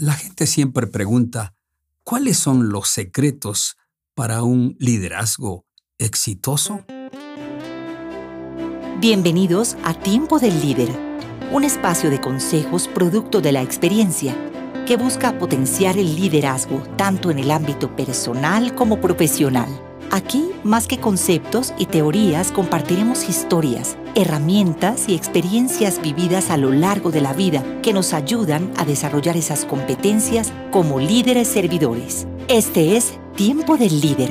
La gente siempre pregunta, ¿cuáles son los secretos para un liderazgo exitoso? Bienvenidos a Tiempo del Líder, un espacio de consejos producto de la experiencia que busca potenciar el liderazgo tanto en el ámbito personal como profesional. Aquí, más que conceptos y teorías, compartiremos historias, herramientas y experiencias vividas a lo largo de la vida que nos ayudan a desarrollar esas competencias como líderes servidores. Este es Tiempo del Líder,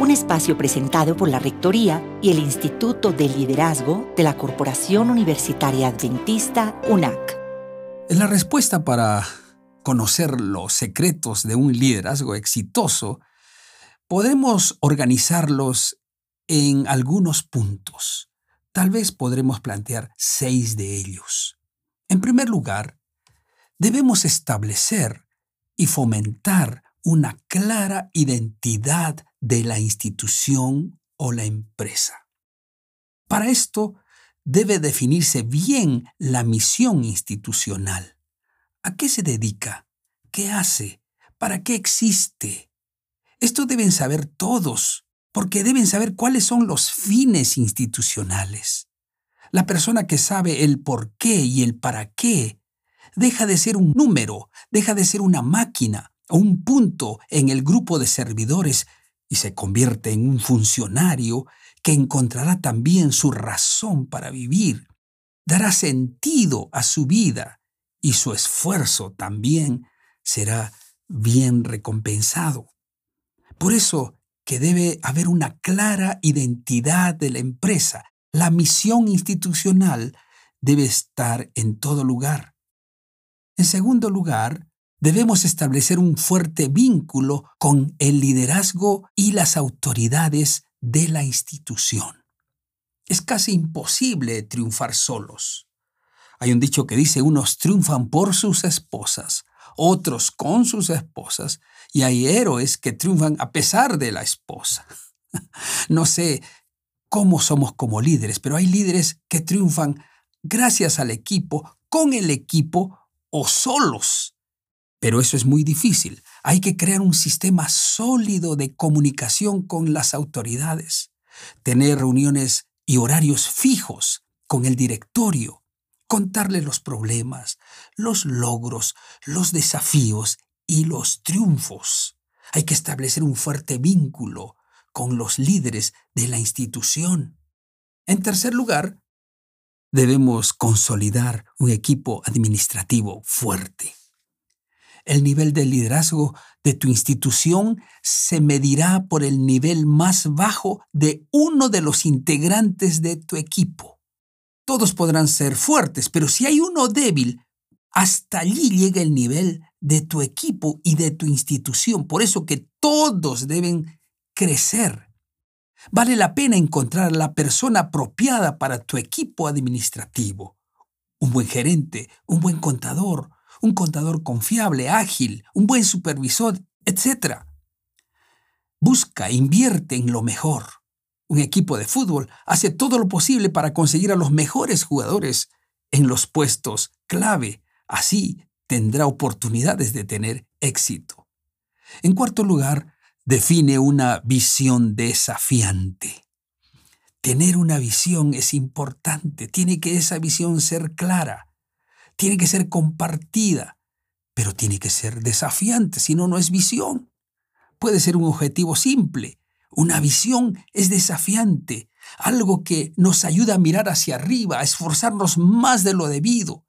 un espacio presentado por la Rectoría y el Instituto de Liderazgo de la Corporación Universitaria Adventista UNAC. La respuesta para conocer los secretos de un liderazgo exitoso podemos organizarlos en algunos puntos. Tal vez podremos plantear seis de ellos. En primer lugar, debemos establecer y fomentar una clara identidad de la institución o la empresa. Para esto, debe definirse bien la misión institucional. ¿A qué se dedica? ¿Qué hace? ¿Para qué existe? Esto deben saber todos, porque deben saber cuáles son los fines institucionales. La persona que sabe el por qué y el para qué deja de ser un número, deja de ser una máquina o un punto en el grupo de servidores y se convierte en un funcionario que encontrará también su razón para vivir, dará sentido a su vida y su esfuerzo también será bien recompensado. Por eso que debe haber una clara identidad de la empresa. La misión institucional debe estar en todo lugar. En segundo lugar, debemos establecer un fuerte vínculo con el liderazgo y las autoridades de la institución. Es casi imposible triunfar solos. Hay un dicho que dice, unos triunfan por sus esposas, otros con sus esposas, y hay héroes que triunfan a pesar de la esposa. No sé cómo somos como líderes, pero hay líderes que triunfan gracias al equipo, con el equipo o solos. Pero eso es muy difícil. Hay que crear un sistema sólido de comunicación con las autoridades, tener reuniones y horarios fijos con el directorio, contarle los problemas, los logros, los desafíos y los triunfos. Hay que establecer un fuerte vínculo con los líderes de la institución. En tercer lugar, debemos consolidar un equipo administrativo fuerte. El nivel de liderazgo de tu institución se medirá por el nivel más bajo de uno de los integrantes de tu equipo. Todos podrán ser fuertes, pero si hay uno débil, hasta allí llega el nivel de tu equipo y de tu institución. Por eso que todos deben crecer. Vale la pena encontrar la persona apropiada para tu equipo administrativo. Un buen gerente, un buen contador, un contador confiable, ágil, un buen supervisor, etc. Busca, invierte en lo mejor. Un equipo de fútbol hace todo lo posible para conseguir a los mejores jugadores en los puestos clave. Así tendrá oportunidades de tener éxito. En cuarto lugar, define una visión desafiante. Tener una visión es importante, tiene que esa visión ser clara, tiene que ser compartida, pero tiene que ser desafiante, si no, no es visión. Puede ser un objetivo simple, una visión es desafiante, algo que nos ayuda a mirar hacia arriba, a esforzarnos más de lo debido.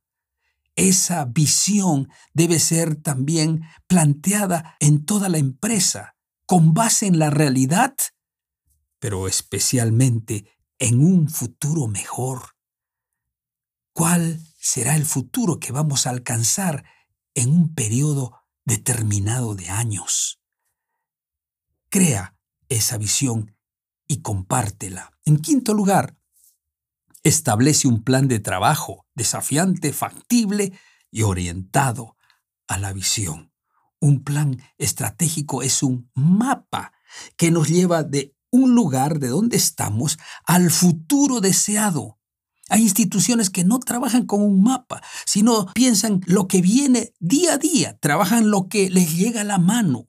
Esa visión debe ser también planteada en toda la empresa, con base en la realidad, pero especialmente en un futuro mejor. ¿Cuál será el futuro que vamos a alcanzar en un periodo determinado de años? Crea esa visión y compártela. En quinto lugar, establece un plan de trabajo desafiante, factible y orientado a la visión. Un plan estratégico es un mapa que nos lleva de un lugar de donde estamos al futuro deseado. Hay instituciones que no trabajan con un mapa, sino piensan lo que viene día a día, trabajan lo que les llega a la mano.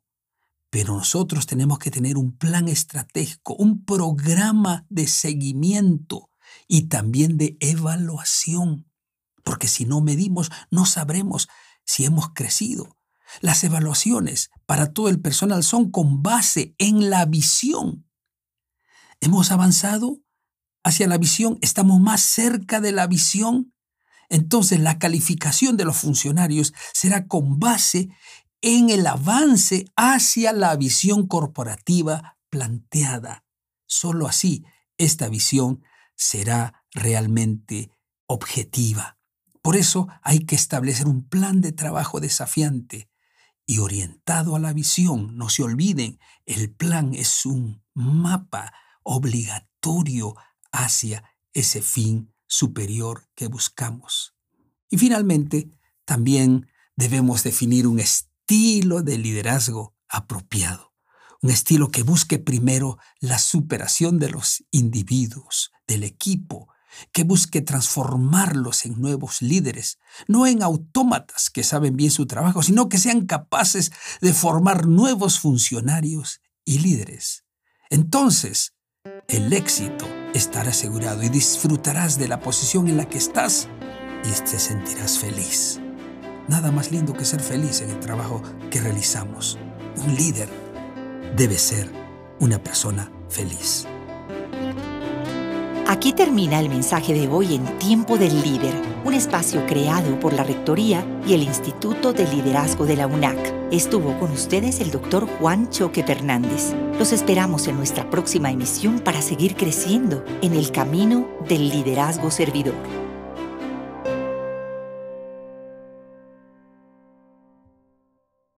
Pero nosotros tenemos que tener un plan estratégico, un programa de seguimiento y también de evaluación, porque si no medimos no sabremos si hemos crecido. Las evaluaciones para todo el personal son con base en la visión. ¿Hemos avanzado hacia la visión? ¿Estamos más cerca de la visión? Entonces la calificación de los funcionarios será con base en el avance hacia la visión corporativa planteada. Solo así esta visión será realmente objetiva. Por eso hay que establecer un plan de trabajo desafiante y orientado a la visión. No se olviden, el plan es un mapa obligatorio hacia ese fin superior que buscamos. Y finalmente, también debemos definir un de liderazgo apropiado, un estilo que busque primero la superación de los individuos, del equipo, que busque transformarlos en nuevos líderes, no en autómatas que saben bien su trabajo, sino que sean capaces de formar nuevos funcionarios y líderes. Entonces, el éxito estará asegurado y disfrutarás de la posición en la que estás y te sentirás feliz. Nada más lindo que ser feliz en el trabajo que realizamos. Un líder debe ser una persona feliz. Aquí termina el mensaje de hoy en Tiempo del Líder, un espacio creado por la Rectoría y el Instituto de Liderazgo de la UNAC. Estuvo con ustedes el doctor Juan Choque Fernández. Los esperamos en nuestra próxima emisión para seguir creciendo en el camino del liderazgo servidor.